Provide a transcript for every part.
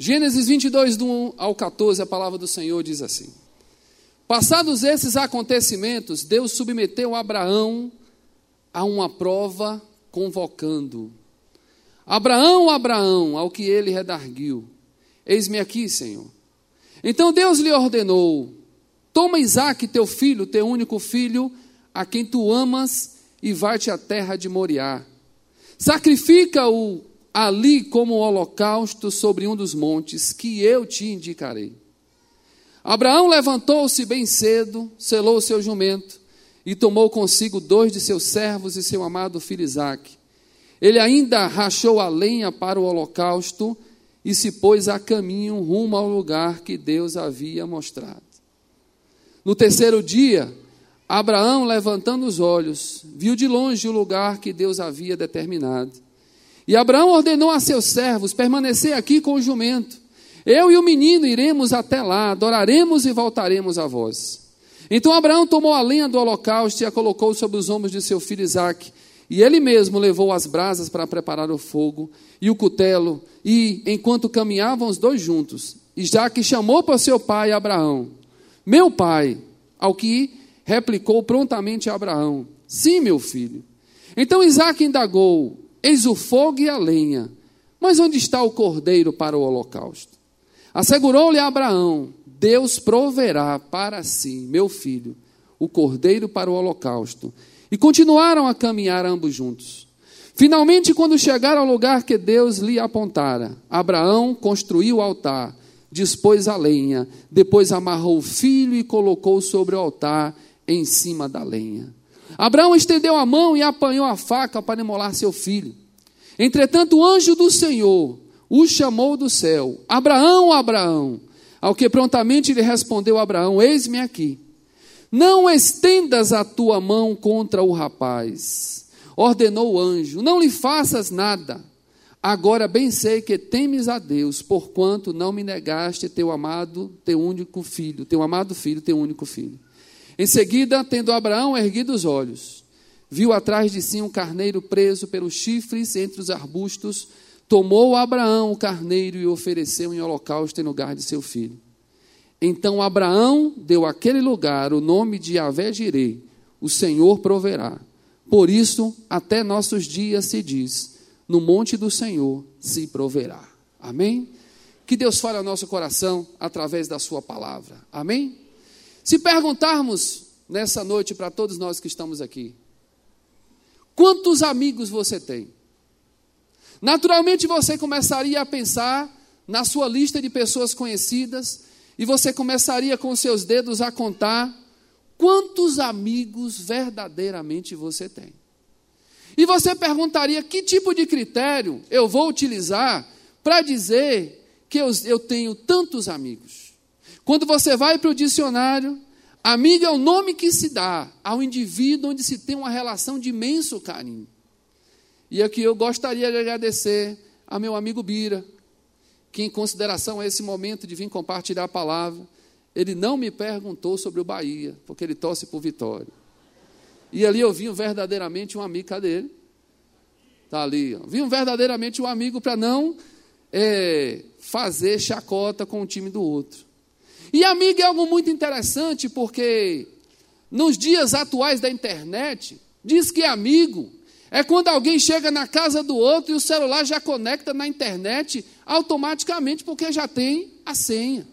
Gênesis 22, do 1 ao 14, a palavra do Senhor diz assim: Passados esses acontecimentos, Deus submeteu Abraão a uma prova, convocando: Abraão, Abraão, ao que ele redarguiu: Eis-me aqui, Senhor. Então Deus lhe ordenou: Toma Isaque, teu filho, teu único filho, a quem tu amas, e vai-te à terra de Moriá. Sacrifica-o ali como holocausto sobre um dos montes que eu te indicarei. Abraão levantou-se bem cedo, selou o seu jumento e tomou consigo dois de seus servos e seu amado filho Isaque. Ele ainda rachou a lenha para o holocausto e se pôs a caminho rumo ao lugar que Deus havia mostrado. No terceiro dia, Abraão, levantando os olhos, viu de longe o lugar que Deus havia determinado. E Abraão ordenou a seus servos permanecer aqui com o jumento. Eu e o menino iremos até lá, adoraremos e voltaremos a vós. Então Abraão tomou a lenha do holocausto e a colocou sobre os ombros de seu filho Isaque. E ele mesmo levou as brasas para preparar o fogo e o cutelo. E enquanto caminhavam os dois juntos, Isaque chamou para seu pai Abraão: Meu pai, ao que replicou prontamente Abraão: Sim, meu filho. Então Isaque indagou: Eis o fogo e a lenha. Mas onde está o cordeiro para o holocausto? Assegurou-lhe Abraão: Deus proverá para si, meu filho, o cordeiro para o holocausto. E continuaram a caminhar ambos juntos. Finalmente, quando chegaram ao lugar que Deus lhe apontara, Abraão construiu o altar, dispôs a lenha, depois amarrou o filho e colocou sobre o altar em cima da lenha. Abraão estendeu a mão e apanhou a faca para imolar seu filho. Entretanto, o anjo do Senhor o chamou do céu: Abraão, Abraão. Ao que prontamente lhe respondeu Abraão: Eis-me aqui. Não estendas a tua mão contra o rapaz. Ordenou o anjo: Não lhe faças nada. Agora bem sei que temes a Deus, porquanto não me negaste teu amado, teu único filho, teu amado filho, teu único filho. Em seguida, tendo Abraão erguido os olhos, viu atrás de si um carneiro preso pelos chifres entre os arbustos. Tomou Abraão o carneiro e o ofereceu em holocausto em lugar de seu filho. Então Abraão deu àquele lugar o nome de Yahvé Jireh, o Senhor proverá. Por isso, até nossos dias se diz: no monte do Senhor se proverá. Amém? Que Deus fale ao nosso coração através da Sua palavra. Amém? Se perguntarmos nessa noite para todos nós que estamos aqui, quantos amigos você tem? Naturalmente você começaria a pensar na sua lista de pessoas conhecidas e você começaria com seus dedos a contar quantos amigos verdadeiramente você tem. E você perguntaria que tipo de critério eu vou utilizar para dizer que eu, eu tenho tantos amigos. Quando você vai para o dicionário, amigo é o nome que se dá ao indivíduo onde se tem uma relação de imenso carinho. E aqui eu gostaria de agradecer a meu amigo Bira, que, em consideração a esse momento de vir compartilhar a palavra, ele não me perguntou sobre o Bahia, porque ele torce por vitória. E ali eu vi verdadeiramente um amigo, dele. Está ali. Ó. Vi verdadeiramente um amigo para não é, fazer chacota com o time do outro. E amigo é algo muito interessante porque nos dias atuais da internet, diz que amigo é quando alguém chega na casa do outro e o celular já conecta na internet automaticamente porque já tem a senha.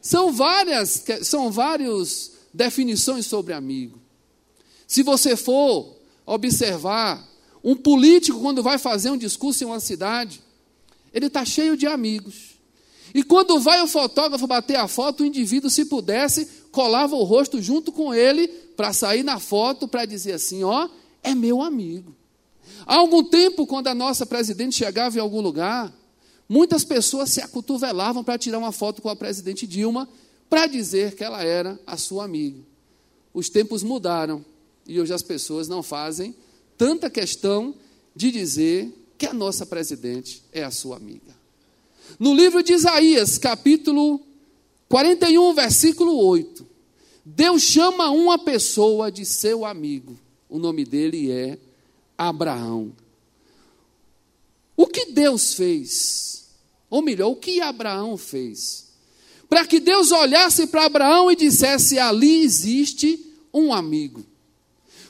São várias, são várias definições sobre amigo. Se você for observar um político quando vai fazer um discurso em uma cidade, ele está cheio de amigos. E quando vai o fotógrafo bater a foto, o indivíduo, se pudesse, colava o rosto junto com ele para sair na foto para dizer assim: ó, é meu amigo. Há algum tempo, quando a nossa presidente chegava em algum lugar, muitas pessoas se acotovelavam para tirar uma foto com a presidente Dilma para dizer que ela era a sua amiga. Os tempos mudaram e hoje as pessoas não fazem tanta questão de dizer que a nossa presidente é a sua amiga. No livro de Isaías, capítulo 41, versículo 8, Deus chama uma pessoa de seu amigo. O nome dele é Abraão. O que Deus fez? Ou melhor, o que Abraão fez? Para que Deus olhasse para Abraão e dissesse: ali existe um amigo.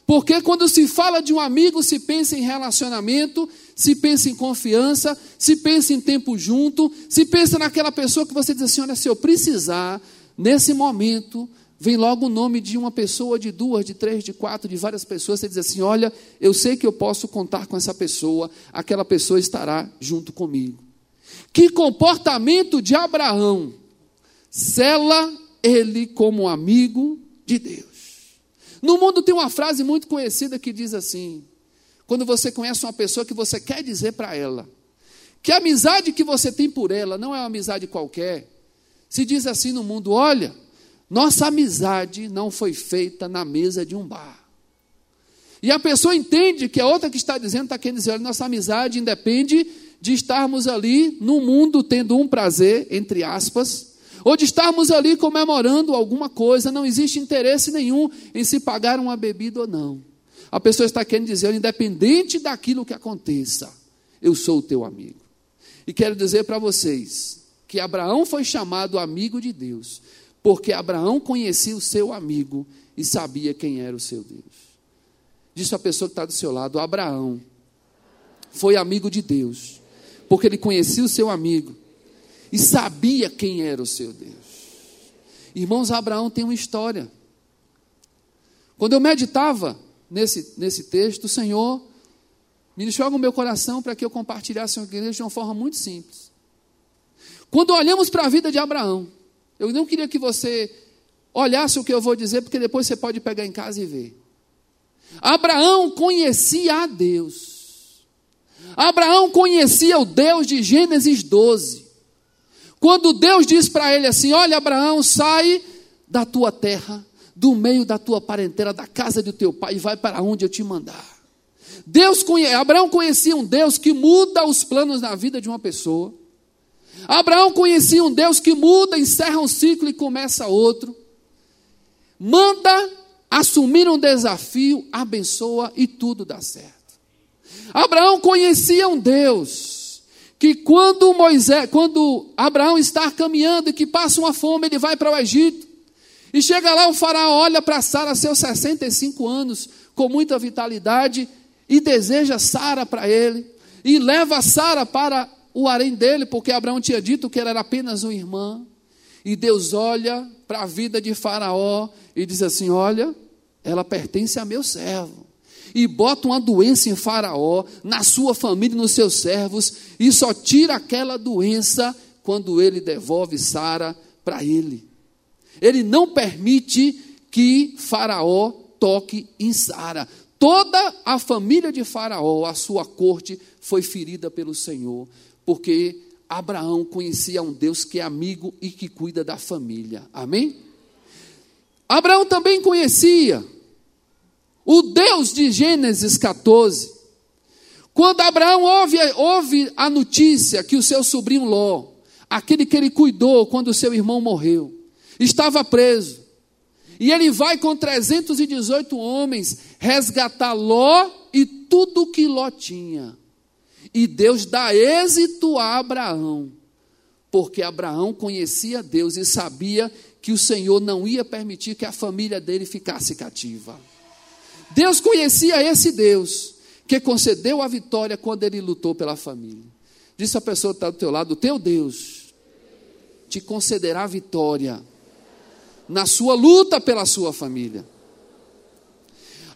Porque quando se fala de um amigo, se pensa em relacionamento, se pensa em confiança, se pensa em tempo junto, se pensa naquela pessoa que você diz assim: olha, se eu precisar, nesse momento, vem logo o nome de uma pessoa, de duas, de três, de quatro, de várias pessoas. Você diz assim: olha, eu sei que eu posso contar com essa pessoa, aquela pessoa estará junto comigo. Que comportamento de Abraão sela ele como amigo de Deus. No mundo tem uma frase muito conhecida que diz assim: quando você conhece uma pessoa que você quer dizer para ela, que a amizade que você tem por ela não é uma amizade qualquer. Se diz assim no mundo: olha, nossa amizade não foi feita na mesa de um bar. E a pessoa entende que a outra que está dizendo está querendo dizer: olha, nossa amizade independe de estarmos ali no mundo tendo um prazer, entre aspas, ou de estarmos ali comemorando alguma coisa, não existe interesse nenhum em se pagar uma bebida ou não. A pessoa está querendo dizer, independente daquilo que aconteça, eu sou o teu amigo. E quero dizer para vocês que Abraão foi chamado amigo de Deus, porque Abraão conhecia o seu amigo e sabia quem era o seu Deus. Disse a pessoa que está do seu lado: Abraão foi amigo de Deus, porque ele conhecia o seu amigo e sabia quem era o seu Deus. Irmãos, Abraão tem uma história. Quando eu meditava nesse, nesse texto, o Senhor ministrou no meu coração para que eu compartilhasse com a igreja de uma forma muito simples. Quando olhamos para a vida de Abraão, eu não queria que você olhasse o que eu vou dizer, porque depois você pode pegar em casa e ver. Abraão conhecia a Deus. Abraão conhecia o Deus de Gênesis 12. Quando Deus diz para ele assim: Olha, Abraão, sai da tua terra, do meio da tua parentela, da casa do teu pai, e vai para onde eu te mandar. Deus conhe... Abraão conhecia um Deus que muda os planos na vida de uma pessoa. Abraão conhecia um Deus que muda, encerra um ciclo e começa outro. Manda assumir um desafio, abençoa e tudo dá certo. Abraão conhecia um Deus que quando Moisés, quando Abraão está caminhando e que passa uma fome, ele vai para o Egito. E chega lá, o faraó olha para Sara, seus 65 anos, com muita vitalidade, e deseja Sara para ele, e leva Sara para o harém dele, porque Abraão tinha dito que ela era apenas uma irmã. E Deus olha para a vida de Faraó e diz assim: Olha, ela pertence a meu servo e bota uma doença em Faraó, na sua família, nos seus servos, e só tira aquela doença quando ele devolve Sara para ele. Ele não permite que Faraó toque em Sara. Toda a família de Faraó, a sua corte, foi ferida pelo Senhor, porque Abraão conhecia um Deus que é amigo e que cuida da família. Amém? Abraão também conhecia o Deus de Gênesis 14. Quando Abraão ouve, ouve a notícia que o seu sobrinho Ló, aquele que ele cuidou quando o seu irmão morreu, estava preso, e ele vai com 318 homens resgatar Ló e tudo que Ló tinha. E Deus dá êxito a Abraão, porque Abraão conhecia Deus e sabia que o Senhor não ia permitir que a família dele ficasse cativa. Deus conhecia esse Deus que concedeu a vitória quando ele lutou pela família. Disse a pessoa que está do teu lado: o teu Deus te concederá a vitória na sua luta pela sua família.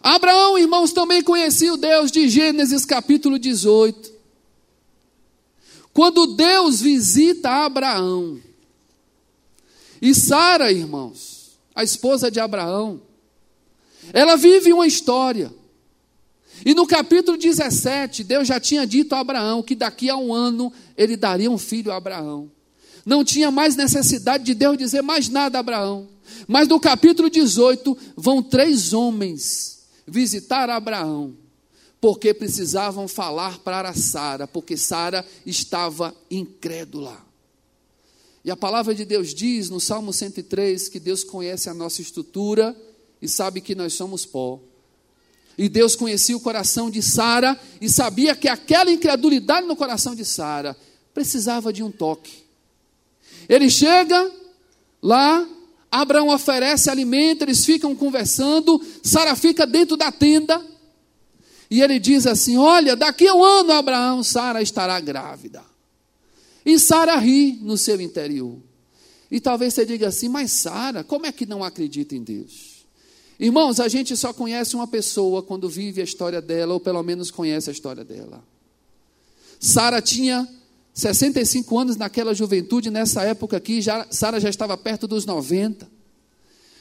Abraão, irmãos, também conhecia o Deus de Gênesis capítulo 18. Quando Deus visita Abraão, e Sara, irmãos, a esposa de Abraão, ela vive uma história. E no capítulo 17, Deus já tinha dito a Abraão que daqui a um ano ele daria um filho a Abraão. Não tinha mais necessidade de Deus dizer mais nada a Abraão. Mas no capítulo 18, vão três homens visitar Abraão, porque precisavam falar para Sara, porque Sara estava incrédula. E a palavra de Deus diz no Salmo 103 que Deus conhece a nossa estrutura e sabe que nós somos pó. E Deus conhecia o coração de Sara e sabia que aquela incredulidade no coração de Sara precisava de um toque. Ele chega lá, Abraão oferece alimento, eles ficam conversando, Sara fica dentro da tenda, e ele diz assim: Olha, daqui a um ano, Abraão, Sara estará grávida. E Sara ri no seu interior. E talvez você diga assim, mas Sara, como é que não acredita em Deus? Irmãos, a gente só conhece uma pessoa quando vive a história dela, ou pelo menos conhece a história dela. Sara tinha 65 anos naquela juventude, nessa época aqui, já, Sara já estava perto dos 90.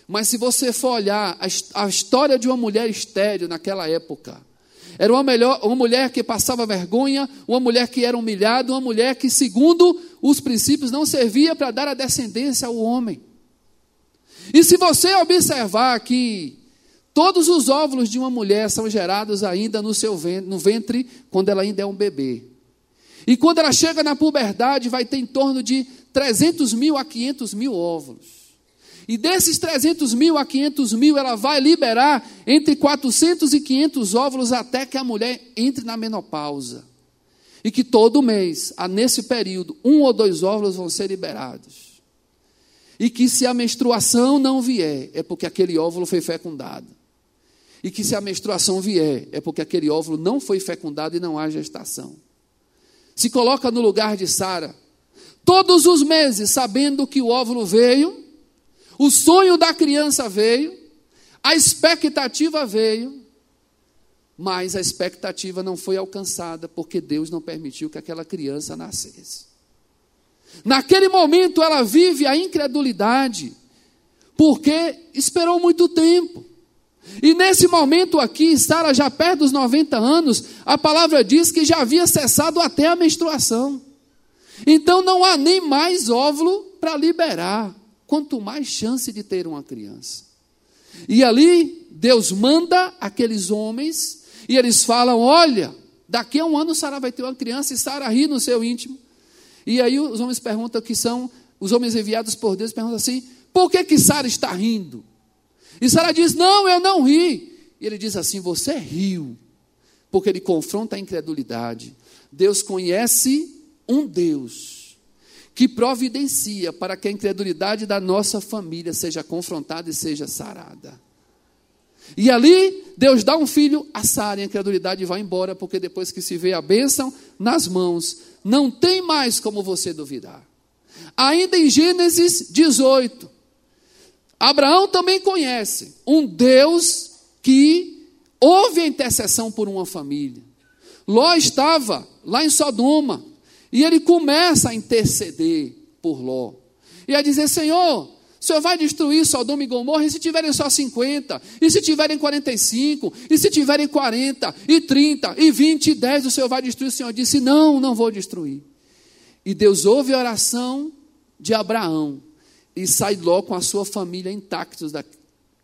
Mas se você for olhar a, a história de uma mulher estéreo naquela época, era uma, melhor, uma mulher que passava vergonha, uma mulher que era humilhada, uma mulher que, segundo os princípios, não servia para dar a descendência ao homem. E se você observar que todos os óvulos de uma mulher são gerados ainda no seu ventre, no ventre quando ela ainda é um bebê. E quando ela chega na puberdade, vai ter em torno de 300 mil a 500 mil óvulos. E desses 300 mil a 500 mil, ela vai liberar entre 400 e 500 óvulos até que a mulher entre na menopausa. E que todo mês, nesse período, um ou dois óvulos vão ser liberados. E que se a menstruação não vier, é porque aquele óvulo foi fecundado. E que se a menstruação vier, é porque aquele óvulo não foi fecundado e não há gestação. Se coloca no lugar de Sara, todos os meses, sabendo que o óvulo veio, o sonho da criança veio, a expectativa veio, mas a expectativa não foi alcançada porque Deus não permitiu que aquela criança nascesse. Naquele momento ela vive a incredulidade, porque esperou muito tempo. E nesse momento aqui, Sara já perto dos 90 anos, a palavra diz que já havia cessado até a menstruação. Então não há nem mais óvulo para liberar quanto mais chance de ter uma criança. E ali, Deus manda aqueles homens, e eles falam: Olha, daqui a um ano Sara vai ter uma criança, e Sara ri no seu íntimo. E aí os homens perguntam que são, os homens enviados por Deus perguntam assim: Por que que Sara está rindo? E Sara diz: Não, eu não ri. E ele diz assim: Você riu, porque ele confronta a incredulidade. Deus conhece um Deus que providencia para que a incredulidade da nossa família seja confrontada e seja sarada. E ali, Deus dá um filho a Sara e a incredulidade vai embora, porque depois que se vê a bênção nas mãos, não tem mais como você duvidar. Ainda em Gênesis 18, Abraão também conhece um Deus que houve a intercessão por uma família. Ló estava lá em Sodoma, e ele começa a interceder por Ló. E a dizer: Senhor, o Senhor vai destruir Sodoma e Gomorra, e se tiverem só 50, e se tiverem 45, e se tiverem 40, e 30, e 20, e 10, o Senhor vai destruir. O Senhor disse: Não, não vou destruir. E Deus ouve a oração de Abraão e sai Ló com a sua família intactos da,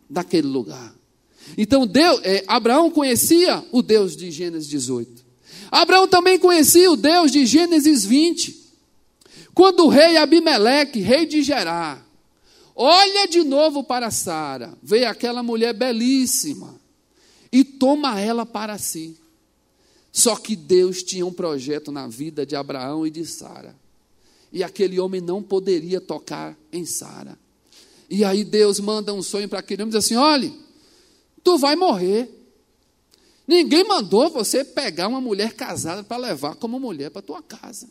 daquele lugar. Então Deus, é, Abraão conhecia o Deus de Gênesis 18. Abraão também conhecia o Deus de Gênesis 20. Quando o rei Abimeleque, rei de Gerar, olha de novo para Sara, vê aquela mulher belíssima e toma ela para si. Só que Deus tinha um projeto na vida de Abraão e de Sara. E aquele homem não poderia tocar em Sara. E aí Deus manda um sonho para aquele homem e diz assim: olhe, tu vai morrer. Ninguém mandou você pegar uma mulher casada para levar como mulher para tua casa.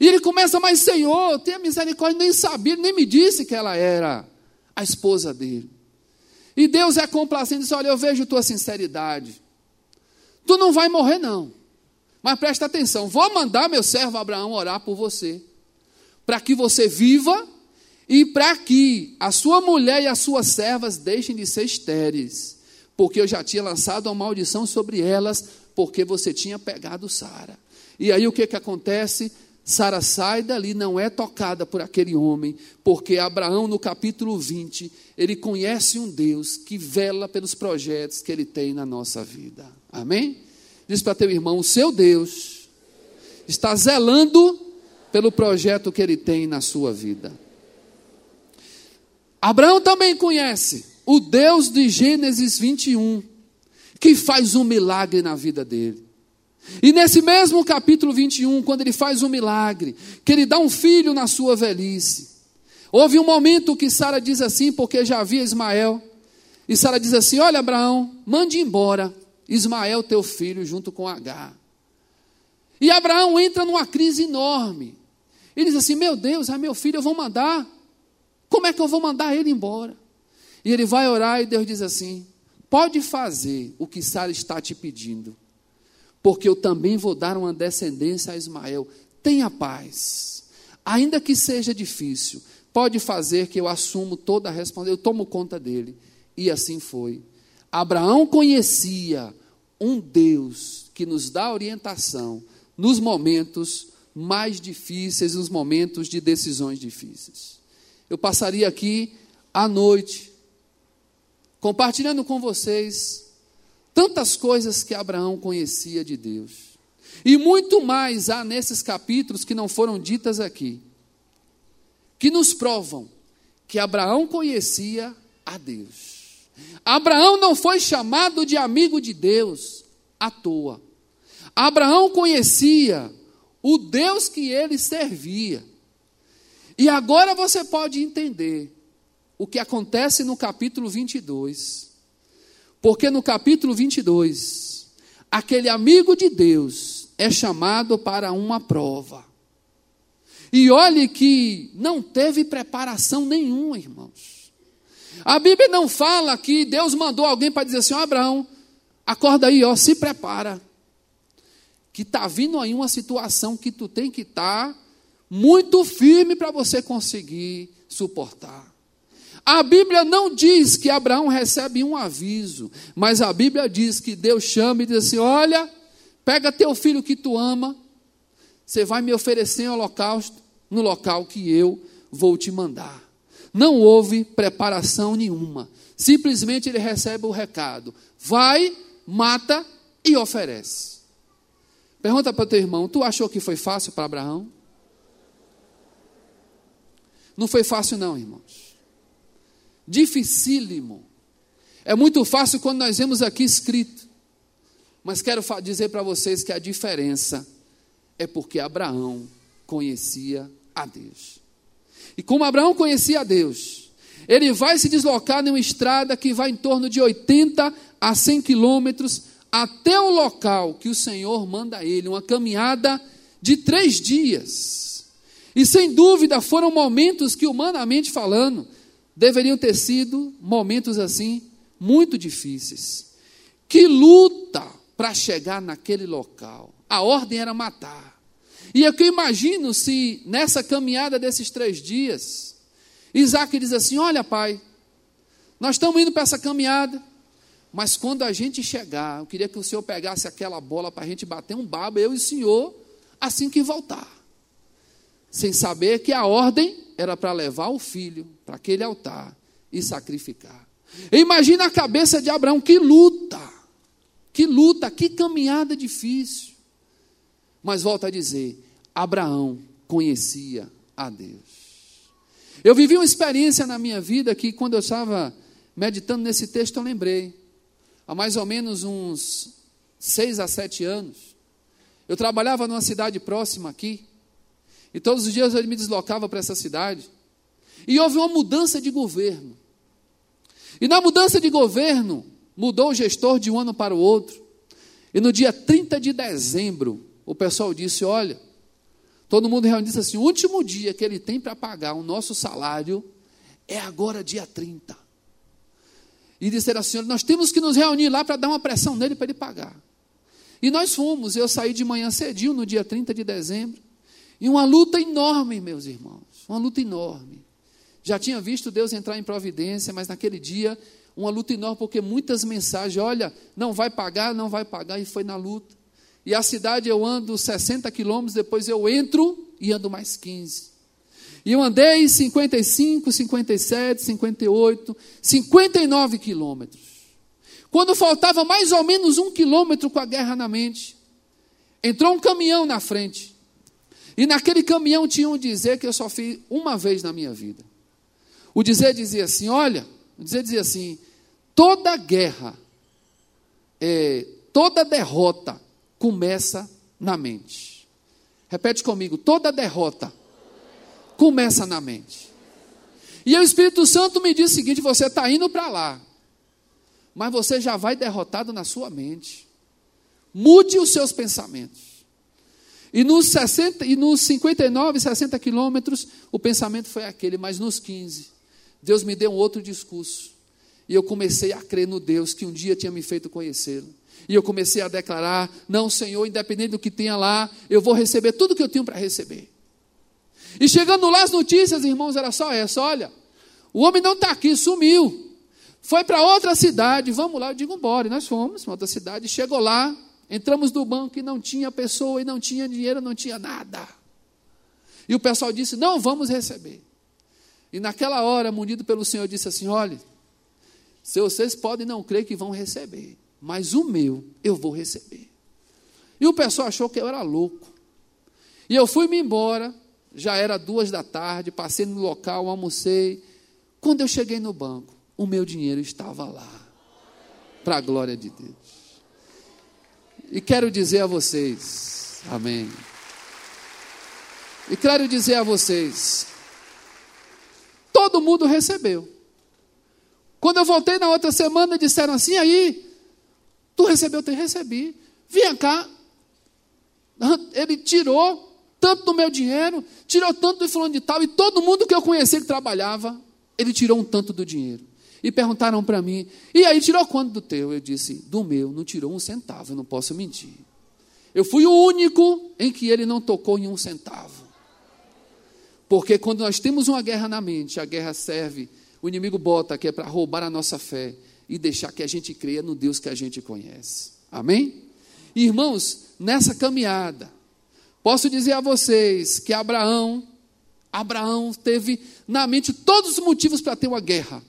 E ele começa, mas Senhor, tenha misericórdia, nem sabia, nem me disse que ela era a esposa dele. E Deus é complacente diz: Olha, eu vejo tua sinceridade. Tu não vai morrer, não. Mas presta atenção: vou mandar meu servo Abraão orar por você, para que você viva e para que a sua mulher e as suas servas deixem de ser estéreis porque eu já tinha lançado uma maldição sobre elas, porque você tinha pegado Sara. E aí o que, que acontece? Sara sai dali, não é tocada por aquele homem, porque Abraão, no capítulo 20, ele conhece um Deus que vela pelos projetos que ele tem na nossa vida. Amém? Diz para teu irmão: o seu Deus está zelando pelo projeto que ele tem na sua vida. Abraão também conhece o Deus de Gênesis 21, que faz um milagre na vida dele. E nesse mesmo capítulo 21, quando ele faz um milagre, que ele dá um filho na sua velhice, houve um momento que Sara diz assim, porque já havia Ismael, e Sara diz assim: Olha, Abraão, mande embora Ismael, teu filho, junto com Agar. E Abraão entra numa crise enorme. Ele diz assim: Meu Deus, é meu filho, eu vou mandar. Como é que eu vou mandar ele embora? E ele vai orar e Deus diz assim: Pode fazer o que Sara está te pedindo, porque eu também vou dar uma descendência a Ismael. Tenha paz, ainda que seja difícil, pode fazer que eu assumo toda a responsabilidade, eu tomo conta dele. E assim foi. Abraão conhecia um Deus que nos dá orientação nos momentos mais difíceis, nos momentos de decisões difíceis. Eu passaria aqui à noite compartilhando com vocês tantas coisas que Abraão conhecia de Deus. E muito mais há nesses capítulos que não foram ditas aqui, que nos provam que Abraão conhecia a Deus. Abraão não foi chamado de amigo de Deus à toa. Abraão conhecia o Deus que ele servia. E agora você pode entender o que acontece no capítulo 22. Porque no capítulo 22, aquele amigo de Deus é chamado para uma prova. E olhe que não teve preparação nenhuma, irmãos. A Bíblia não fala que Deus mandou alguém para dizer assim: oh, Abraão, acorda aí, ó, se prepara que está vindo aí uma situação que tu tem que estar tá muito firme para você conseguir suportar. A Bíblia não diz que Abraão recebe um aviso, mas a Bíblia diz que Deus chama e diz assim: Olha, pega teu filho que tu ama, você vai me oferecer um holocausto no local que eu vou te mandar. Não houve preparação nenhuma, simplesmente ele recebe o recado: vai, mata e oferece. Pergunta para o teu irmão: tu achou que foi fácil para Abraão? Não foi fácil, não, irmãos. Dificílimo. É muito fácil quando nós vemos aqui escrito. Mas quero dizer para vocês que a diferença é porque Abraão conhecia a Deus. E como Abraão conhecia a Deus, ele vai se deslocar numa estrada que vai em torno de 80 a 100 quilômetros até o local que o Senhor manda a ele, uma caminhada de três dias. E sem dúvida foram momentos que, humanamente falando, deveriam ter sido momentos assim, muito difíceis. Que luta para chegar naquele local. A ordem era matar. E é que eu imagino se nessa caminhada desses três dias, Isaac diz assim: Olha, pai, nós estamos indo para essa caminhada. Mas quando a gente chegar, eu queria que o Senhor pegasse aquela bola para a gente bater um baba, eu e o Senhor, assim que voltar. Sem saber que a ordem era para levar o filho para aquele altar e sacrificar. Imagina a cabeça de Abraão, que luta, que luta, que caminhada difícil. Mas volta a dizer: Abraão conhecia a Deus. Eu vivi uma experiência na minha vida que, quando eu estava meditando nesse texto, eu lembrei há mais ou menos uns seis a sete anos, eu trabalhava numa cidade próxima aqui, e todos os dias eu me deslocava para essa cidade, e houve uma mudança de governo. E na mudança de governo, mudou o gestor de um ano para o outro, e no dia 30 de dezembro, o pessoal disse: Olha, todo mundo reuniu disse assim: o último dia que ele tem para pagar o nosso salário é agora, dia 30 e disseram assim: nós temos que nos reunir lá para dar uma pressão nele para ele pagar. E nós fomos, eu saí de manhã cedinho, no dia 30 de dezembro, e uma luta enorme, meus irmãos, uma luta enorme. Já tinha visto Deus entrar em providência, mas naquele dia, uma luta enorme, porque muitas mensagens, olha, não vai pagar, não vai pagar, e foi na luta. E a cidade eu ando 60 quilômetros, depois eu entro e ando mais 15. E eu andei 55, 57, 58, 59 quilômetros. Quando faltava mais ou menos um quilômetro com a guerra na mente, entrou um caminhão na frente. E naquele caminhão tinha um dizer que eu só fiz uma vez na minha vida. O dizer dizia assim: olha, o dizer dizia assim: toda guerra, é, toda derrota começa na mente. Repete comigo: toda derrota começa na mente. E o Espírito Santo me diz o seguinte: você está indo para lá, mas você já vai derrotado na sua mente. Mude os seus pensamentos. E nos, 60, e nos 59, 60 quilômetros, o pensamento foi aquele, mas nos 15, Deus me deu um outro discurso. E eu comecei a crer no Deus que um dia tinha me feito conhecê-lo. E eu comecei a declarar: Não, Senhor, independente do que tenha lá, eu vou receber tudo que eu tenho para receber. E chegando lá, as notícias, irmãos, era só essa: olha, o homem não está aqui, sumiu. Foi para outra cidade, vamos lá. Eu digo, embora. E nós fomos para outra cidade. Chegou lá, entramos no banco e não tinha pessoa, e não tinha dinheiro, não tinha nada. E o pessoal disse: Não vamos receber. E naquela hora, munido pelo Senhor, disse assim: Olha, se vocês podem não crer que vão receber, mas o meu eu vou receber. E o pessoal achou que eu era louco. E eu fui-me embora, já era duas da tarde, passei no local, almocei. Quando eu cheguei no banco, o meu dinheiro estava lá, para a glória de Deus. E quero dizer a vocês, amém. E quero dizer a vocês, todo mundo recebeu. Quando eu voltei na outra semana, disseram assim: aí, tu recebeu? Eu recebi. Vinha cá. Ele tirou tanto do meu dinheiro, tirou tanto do fulano de tal, e todo mundo que eu conhecia que trabalhava, ele tirou um tanto do dinheiro. E perguntaram para mim, e aí tirou quanto do teu? Eu disse, do meu não tirou um centavo, eu não posso mentir. Eu fui o único em que ele não tocou em um centavo. Porque quando nós temos uma guerra na mente, a guerra serve, o inimigo bota que é para roubar a nossa fé e deixar que a gente creia no Deus que a gente conhece. Amém? Irmãos, nessa caminhada, Posso dizer a vocês que Abraão, Abraão teve na mente todos os motivos para ter uma guerra.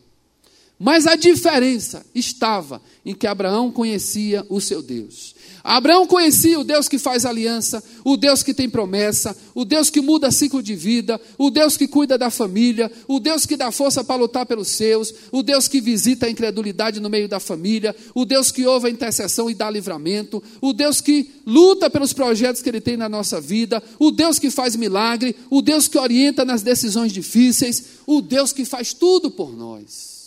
Mas a diferença estava em que Abraão conhecia o seu Deus. Abraão conhecia o Deus que faz aliança, o Deus que tem promessa, o Deus que muda ciclo de vida, o Deus que cuida da família, o Deus que dá força para lutar pelos seus, o Deus que visita a incredulidade no meio da família, o Deus que ouve a intercessão e dá livramento, o Deus que luta pelos projetos que ele tem na nossa vida, o Deus que faz milagre, o Deus que orienta nas decisões difíceis, o Deus que faz tudo por nós.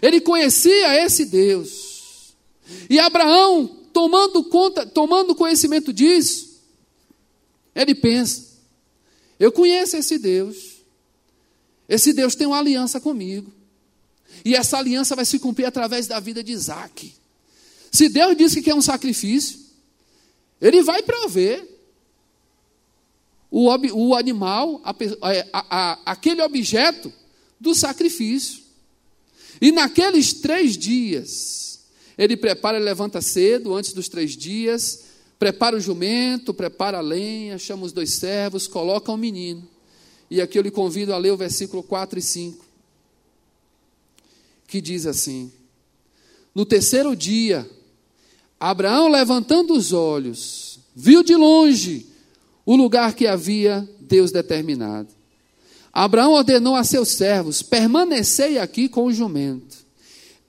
Ele conhecia esse Deus. E Abraão tomando conta, tomando conhecimento disso, ele pensa: eu conheço esse Deus. Esse Deus tem uma aliança comigo. E essa aliança vai se cumprir através da vida de Isaac. Se Deus diz que quer um sacrifício, Ele vai prover o, o animal, a, a, a, aquele objeto do sacrifício. E naqueles três dias, ele prepara, levanta cedo, antes dos três dias, prepara o jumento, prepara a lenha, chama os dois servos, coloca o um menino. E aqui eu lhe convido a ler o versículo 4 e 5, que diz assim: No terceiro dia, Abraão, levantando os olhos, viu de longe o lugar que havia Deus determinado. Abraão ordenou a seus servos: permanecei aqui com o jumento.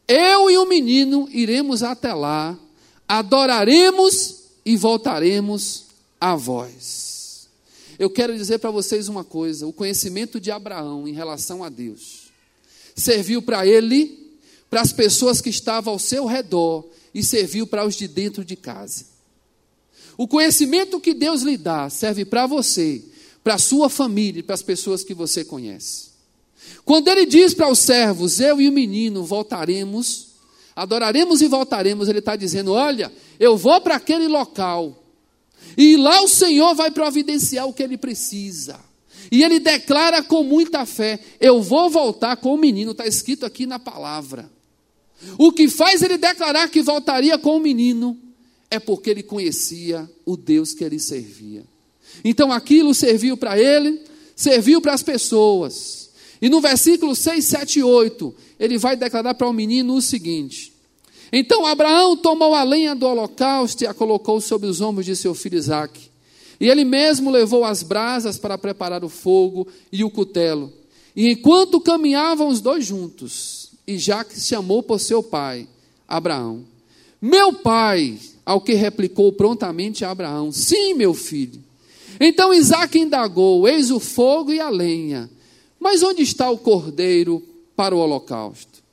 Eu e o menino iremos até lá, adoraremos e voltaremos a vós. Eu quero dizer para vocês uma coisa: o conhecimento de Abraão em relação a Deus serviu para ele, para as pessoas que estavam ao seu redor e serviu para os de dentro de casa. O conhecimento que Deus lhe dá serve para você, para a sua família e para as pessoas que você conhece. Quando ele diz para os servos, eu e o menino voltaremos, adoraremos e voltaremos, ele está dizendo: olha, eu vou para aquele local, e lá o Senhor vai providenciar o que ele precisa. E ele declara com muita fé: Eu vou voltar com o menino, está escrito aqui na palavra. O que faz ele declarar que voltaria com o menino é porque ele conhecia o Deus que ele servia. Então aquilo serviu para ele, serviu para as pessoas. E no versículo 6, 7 e 8, ele vai declarar para o menino o seguinte: Então Abraão tomou a lenha do holocausto e a colocou sobre os ombros de seu filho Isaque. E ele mesmo levou as brasas para preparar o fogo e o cutelo. E enquanto caminhavam os dois juntos, e Jaque chamou por seu pai, Abraão, Meu pai, ao que replicou prontamente Abraão: Sim, meu filho. Então Isaac indagou: Eis o fogo e a lenha, mas onde está o cordeiro para o holocausto?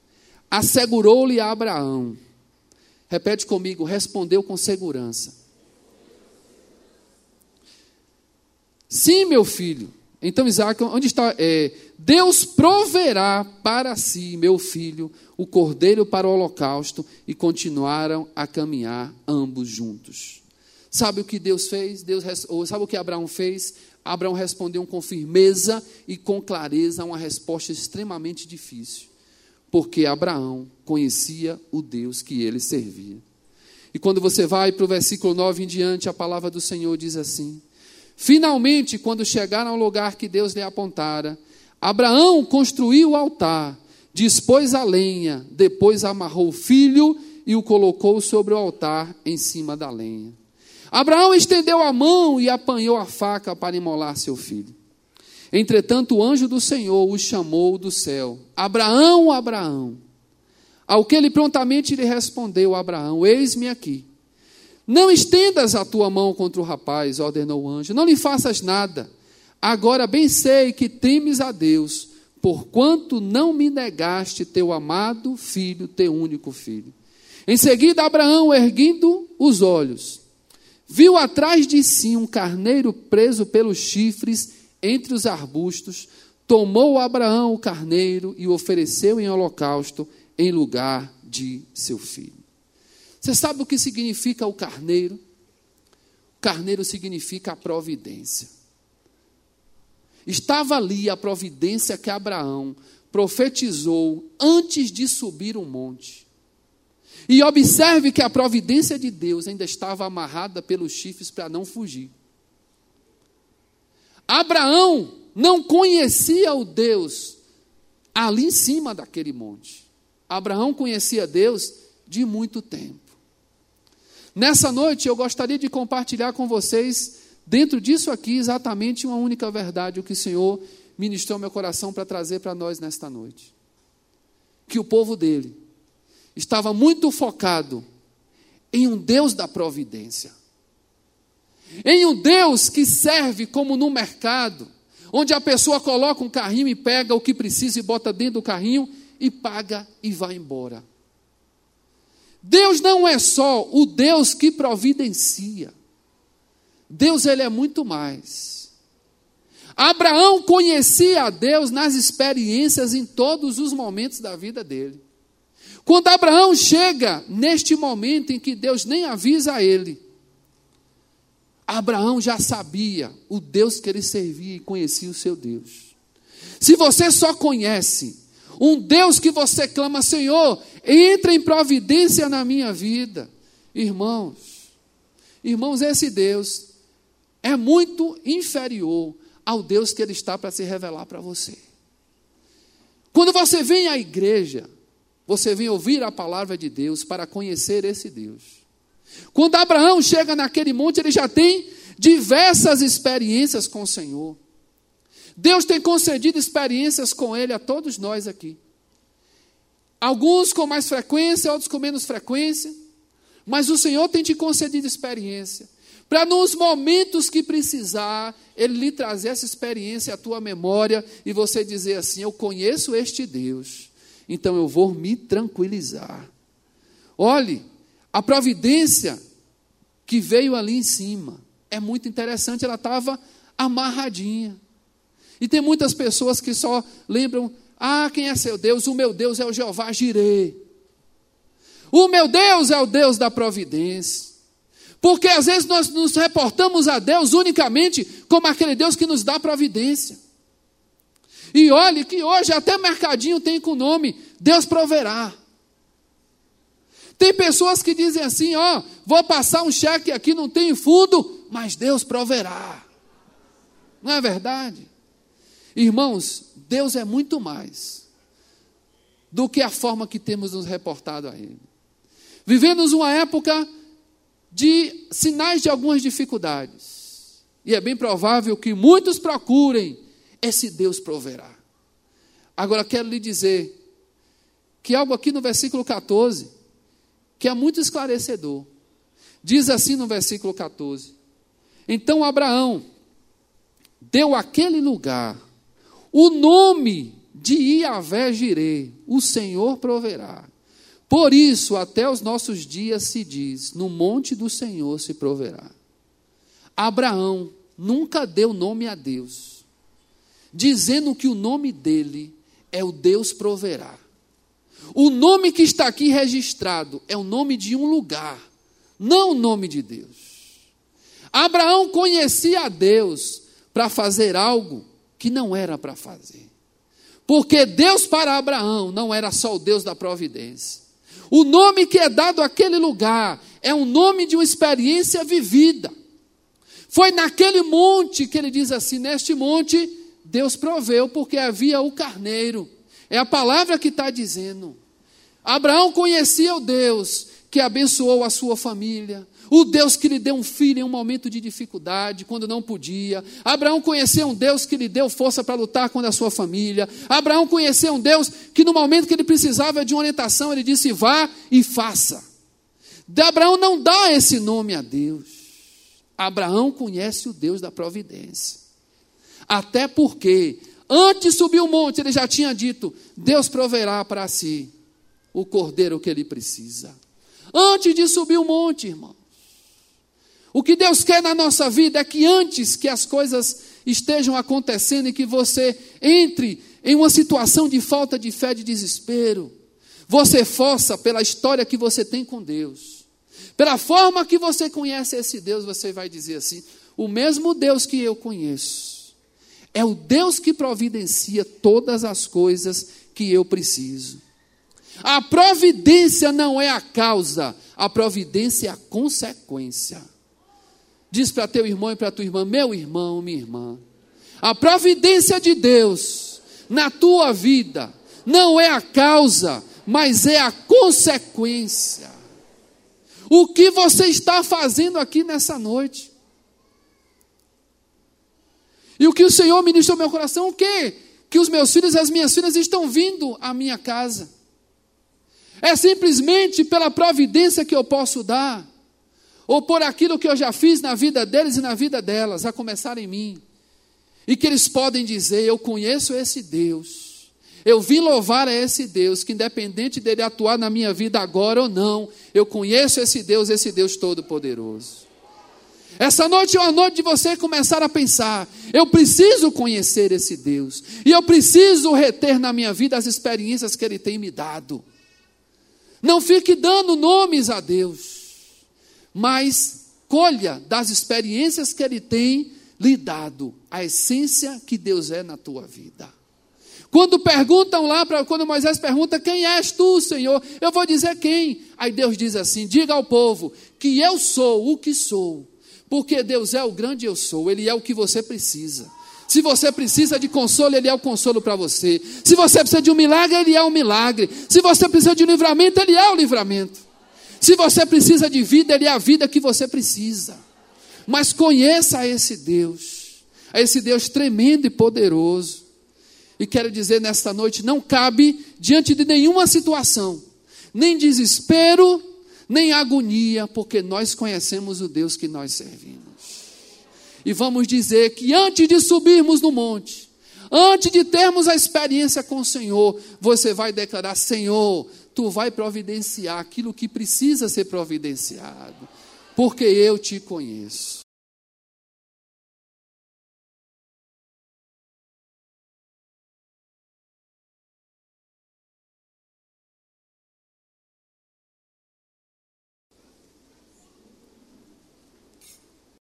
Assegurou-lhe Abraão. Repete comigo, respondeu com segurança: Sim, meu filho. Então Isaac, onde está? É, Deus proverá para si, meu filho, o cordeiro para o holocausto, e continuaram a caminhar ambos juntos. Sabe o que Deus fez? Deus, sabe o que Abraão fez? Abraão respondeu com firmeza e com clareza a uma resposta extremamente difícil, porque Abraão conhecia o Deus que ele servia. E quando você vai para o versículo 9 em diante, a palavra do Senhor diz assim: Finalmente, quando chegaram ao lugar que Deus lhe apontara, Abraão construiu o altar, dispôs a lenha, depois amarrou o filho e o colocou sobre o altar em cima da lenha. Abraão estendeu a mão e apanhou a faca para imolar seu filho. Entretanto, o anjo do Senhor o chamou do céu: Abraão, Abraão. Ao que ele prontamente lhe respondeu: Abraão, eis-me aqui. Não estendas a tua mão contra o rapaz, ordenou o anjo, não lhe faças nada. Agora bem sei que temes a Deus, porquanto não me negaste teu amado filho, teu único filho. Em seguida, Abraão, erguendo os olhos, viu atrás de si um carneiro preso pelos chifres entre os arbustos. Tomou Abraão o carneiro e o ofereceu em holocausto em lugar de seu filho. Você sabe o que significa o carneiro? O carneiro significa a providência. Estava ali a providência que Abraão profetizou antes de subir o monte. E observe que a providência de Deus ainda estava amarrada pelos chifres para não fugir. Abraão não conhecia o Deus ali em cima daquele monte. Abraão conhecia Deus de muito tempo. Nessa noite eu gostaria de compartilhar com vocês Dentro disso aqui, exatamente uma única verdade, o que o Senhor ministrou ao meu coração para trazer para nós nesta noite. Que o povo dele estava muito focado em um Deus da providência. Em um Deus que serve como no mercado, onde a pessoa coloca um carrinho e pega o que precisa e bota dentro do carrinho e paga e vai embora. Deus não é só o Deus que providencia. Deus ele é muito mais. Abraão conhecia a Deus nas experiências em todos os momentos da vida dele. Quando Abraão chega neste momento em que Deus nem avisa a ele, Abraão já sabia o Deus que ele servia e conhecia o seu Deus. Se você só conhece um Deus que você clama, Senhor, entra em providência na minha vida, irmãos, irmãos, esse Deus é muito inferior ao Deus que Ele está para se revelar para você. Quando você vem à igreja, você vem ouvir a palavra de Deus para conhecer esse Deus. Quando Abraão chega naquele monte, ele já tem diversas experiências com o Senhor. Deus tem concedido experiências com Ele a todos nós aqui. Alguns com mais frequência, outros com menos frequência. Mas o Senhor tem te concedido experiência para nos momentos que precisar, Ele lhe trazer essa experiência à tua memória e você dizer assim: Eu conheço este Deus, então eu vou me tranquilizar. Olhe, a providência que veio ali em cima é muito interessante, ela estava amarradinha. E tem muitas pessoas que só lembram: Ah, quem é seu Deus? O meu Deus é o Jeová Jireh. O meu Deus é o Deus da providência. Porque às vezes nós nos reportamos a Deus unicamente como aquele Deus que nos dá providência. E olhe que hoje até mercadinho tem com o nome Deus proverá. Tem pessoas que dizem assim: ó, vou passar um cheque aqui, não tem fundo, mas Deus proverá. Não é verdade? Irmãos, Deus é muito mais do que a forma que temos nos reportado a Ele. Vivemos uma época de sinais de algumas dificuldades. E é bem provável que muitos procurem, esse Deus proverá. Agora quero lhe dizer que algo aqui no versículo 14 que é muito esclarecedor. Diz assim no versículo 14: Então Abraão deu àquele lugar o nome de Iavé Jirê, o Senhor proverá. Por isso, até os nossos dias se diz: no monte do Senhor se proverá. Abraão nunca deu nome a Deus, dizendo que o nome dele é o Deus proverá. O nome que está aqui registrado é o nome de um lugar, não o nome de Deus. Abraão conhecia a Deus para fazer algo que não era para fazer. Porque Deus para Abraão não era só o Deus da providência. O nome que é dado àquele lugar é um nome de uma experiência vivida. Foi naquele monte que ele diz assim: neste monte Deus proveu, porque havia o carneiro. É a palavra que está dizendo. Abraão conhecia o Deus que abençoou a sua família, o Deus que lhe deu um filho em um momento de dificuldade, quando não podia. Abraão conheceu um Deus que lhe deu força para lutar contra a sua família. Abraão conheceu um Deus que no momento que ele precisava de orientação, ele disse: vá e faça. De Abraão não dá esse nome a Deus. Abraão conhece o Deus da providência. Até porque, antes de subir o monte, ele já tinha dito: Deus proverá para si o cordeiro que ele precisa. Antes de subir o monte, irmão. O que Deus quer na nossa vida é que antes que as coisas estejam acontecendo e que você entre em uma situação de falta de fé, de desespero, você força pela história que você tem com Deus, pela forma que você conhece esse Deus, você vai dizer assim: o mesmo Deus que eu conheço, é o Deus que providencia todas as coisas que eu preciso. A providência não é a causa, a providência é a consequência. Diz para teu irmão e para tua irmã: meu irmão, minha irmã, a providência de Deus na tua vida não é a causa, mas é a consequência. O que você está fazendo aqui nessa noite? E o que o Senhor ministrou ao meu coração, o que? Que os meus filhos e as minhas filhas estão vindo à minha casa. É simplesmente pela providência que eu posso dar ou por aquilo que eu já fiz na vida deles e na vida delas, a começar em mim. E que eles podem dizer: Eu conheço esse Deus, eu vim louvar a esse Deus, que independente dele atuar na minha vida agora ou não, eu conheço esse Deus, esse Deus Todo-Poderoso. Essa noite é uma noite de você começar a pensar: eu preciso conhecer esse Deus, e eu preciso reter na minha vida as experiências que Ele tem me dado. Não fique dando nomes a Deus mas colha das experiências que Ele tem lhe dado, a essência que Deus é na tua vida. Quando perguntam lá, pra, quando Moisés pergunta, quem és tu, Senhor? Eu vou dizer quem. Aí Deus diz assim: diga ao povo que eu sou o que sou, porque Deus é o grande eu sou, Ele é o que você precisa. Se você precisa de consolo, Ele é o consolo para você. Se você precisa de um milagre, Ele é o um milagre. Se você precisa de um livramento, Ele é o livramento. Se você precisa de vida, Ele é a vida que você precisa. Mas conheça esse Deus, a esse Deus tremendo e poderoso. E quero dizer nesta noite: não cabe diante de nenhuma situação, nem desespero, nem agonia, porque nós conhecemos o Deus que nós servimos. E vamos dizer que antes de subirmos no monte, antes de termos a experiência com o Senhor, você vai declarar: Senhor, tu vai providenciar aquilo que precisa ser providenciado, porque eu te conheço.